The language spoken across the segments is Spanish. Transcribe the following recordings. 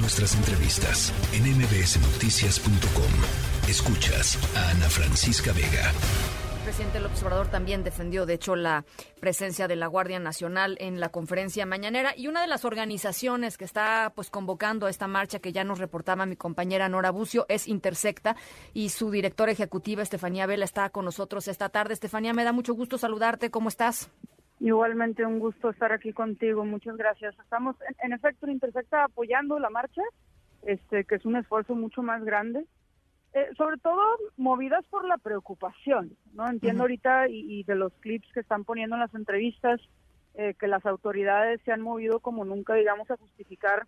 Nuestras entrevistas en mbsnoticias.com. Escuchas a Ana Francisca Vega. El presidente López Obrador también defendió, de hecho, la presencia de la Guardia Nacional en la conferencia mañanera y una de las organizaciones que está pues convocando a esta marcha que ya nos reportaba mi compañera Nora Bucio es Intersecta y su directora ejecutiva Estefanía Vela está con nosotros esta tarde. Estefanía, me da mucho gusto saludarte. ¿Cómo estás? Igualmente un gusto estar aquí contigo, muchas gracias. Estamos en, efecto en Intersecta apoyando la marcha, este que es un esfuerzo mucho más grande, eh, sobre todo movidas por la preocupación, ¿no? Entiendo ahorita y, de los clips que están poniendo en las entrevistas eh, que las autoridades se han movido como nunca, digamos, a justificar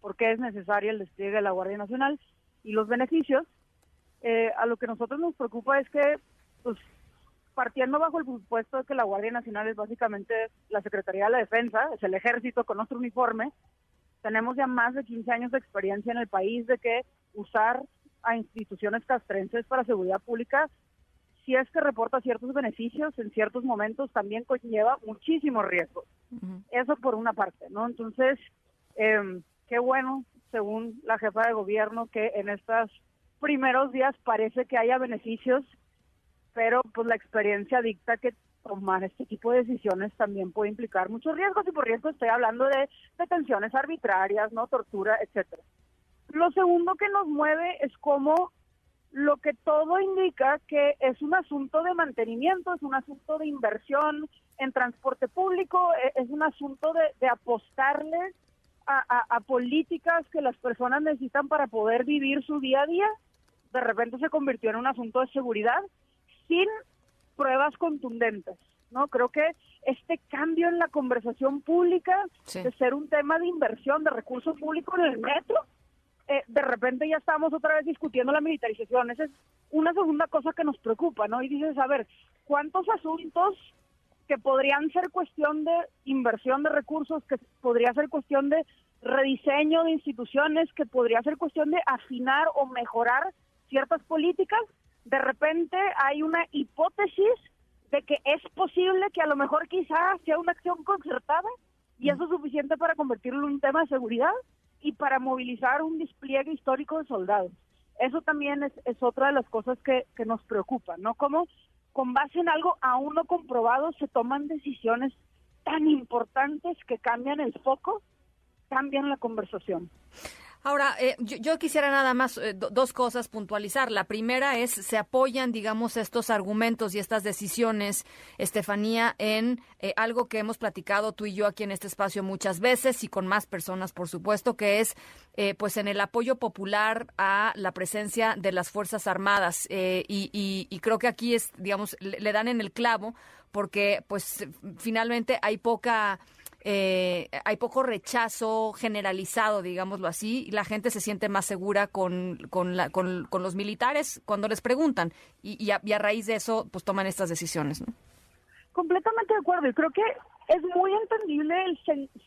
por qué es necesario el despliegue de la Guardia Nacional y los beneficios. Eh, a lo que nosotros nos preocupa es que pues partiendo bajo el supuesto de que la Guardia Nacional es básicamente la Secretaría de la Defensa, es el ejército con nuestro uniforme, tenemos ya más de 15 años de experiencia en el país de que usar a instituciones castrenses para seguridad pública, si es que reporta ciertos beneficios, en ciertos momentos también conlleva muchísimos riesgos. Eso por una parte, ¿no? Entonces, em, qué bueno, según la jefa de gobierno, que en estos primeros días parece que haya beneficios pero pues la experiencia dicta que tomar este tipo de decisiones también puede implicar muchos riesgos y por riesgo estoy hablando de detenciones arbitrarias, no tortura, etcétera. Lo segundo que nos mueve es como lo que todo indica que es un asunto de mantenimiento, es un asunto de inversión en transporte público, e, es un asunto de, de apostarle a, a políticas que las personas necesitan para poder vivir su día a día. De repente se convirtió en un asunto de seguridad sin pruebas contundentes. ¿no? Creo que este cambio en la conversación pública de ser un tema de inversión de recursos públicos en el metro, eh, de repente ya estamos otra vez discutiendo la militarización. Esa es una segunda cosa que nos preocupa, ¿no? Y dices, a ver, ¿cuántos asuntos que podrían ser cuestión de inversión de recursos, que podría ser cuestión de rediseño de instituciones, que podría ser cuestión de afinar o mejorar ciertas políticas, de repente hay una hipótesis de que es posible que a lo mejor quizás sea una acción concertada y eso es suficiente para convertirlo en un tema de seguridad y para movilizar un despliegue histórico de soldados. Eso también es, otra de las cosas que, que nos preocupa, ¿no? Cómo con base en algo aún no comprobado se toman decisiones tan importantes que cambian el foco, cambian la conversación. Ahora, eh, yo, quisiera nada más eh, dos cosas puntualizar. La primera es, se apoyan, digamos, estos argumentos y estas decisiones, Estefanía, en eh, algo que hemos platicado tú y yo aquí en este espacio muchas veces y con más personas, por supuesto, que es, pues, en el apoyo popular a la presencia de las Fuerzas Armadas. Y, y, creo que aquí es, digamos, le dan en el clavo porque, pues, finalmente hay poca eh, hay poco rechazo generalizado, digámoslo así, y la gente se siente más segura con, con, los militares cuando les preguntan, y, a, raíz de eso, pues toman estas decisiones, ¿no? Completamente de acuerdo, y creo que es muy entendible el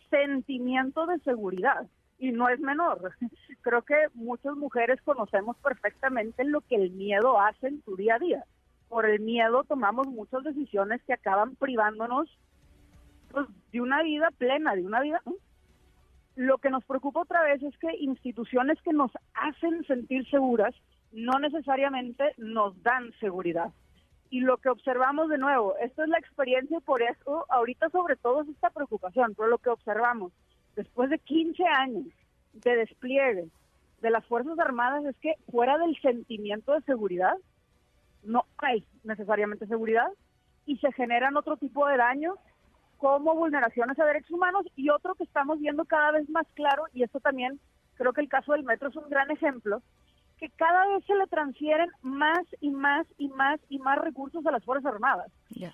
sentimiento de seguridad, y no es menor. Creo que muchas mujeres conocemos perfectamente lo que el miedo hace en su día a día. Por el miedo tomamos muchas decisiones que acaban privándonos pues, de una vida plena, de una vida... Lo que nos preocupa otra vez es que instituciones que nos hacen sentir seguras no necesariamente nos dan seguridad. Y lo que observamos de nuevo, esto es la experiencia por eso ahorita sobre todo es esta preocupación, pero lo que observamos después de 15 años de despliegue de las Fuerzas Armadas es que fuera del sentimiento de seguridad no hay necesariamente seguridad y se generan otro tipo de daños como vulneraciones a derechos humanos y otro que estamos viendo cada vez más claro, y esto también creo que el caso del metro es un gran ejemplo, que cada vez se le transfieren más y más y más y más recursos a las Fuerzas Armadas.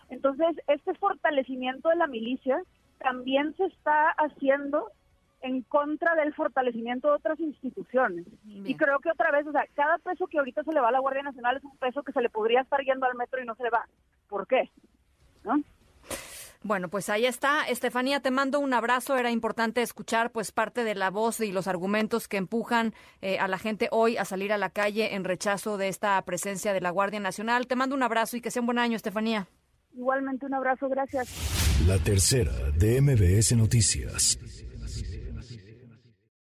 Entonces, este fortalecimiento de la milicia también se está haciendo en contra del fortalecimiento de otras instituciones. Y creo que otra vez, o sea, cada peso que ahorita se le va a la Guardia Nacional es un peso que se le podría estar yendo al metro y no se le va. ¿Por qué? ¿No? Bueno, pues ahí está. Estefanía, te mando un abrazo. Era importante escuchar pues parte de la voz y los argumentos que empujan eh, a la gente hoy a salir a la calle en rechazo de esta presencia de la Guardia Nacional. Te mando un abrazo y que sea un buen año, Estefanía. Igualmente un abrazo, gracias. La tercera de MBS Noticias.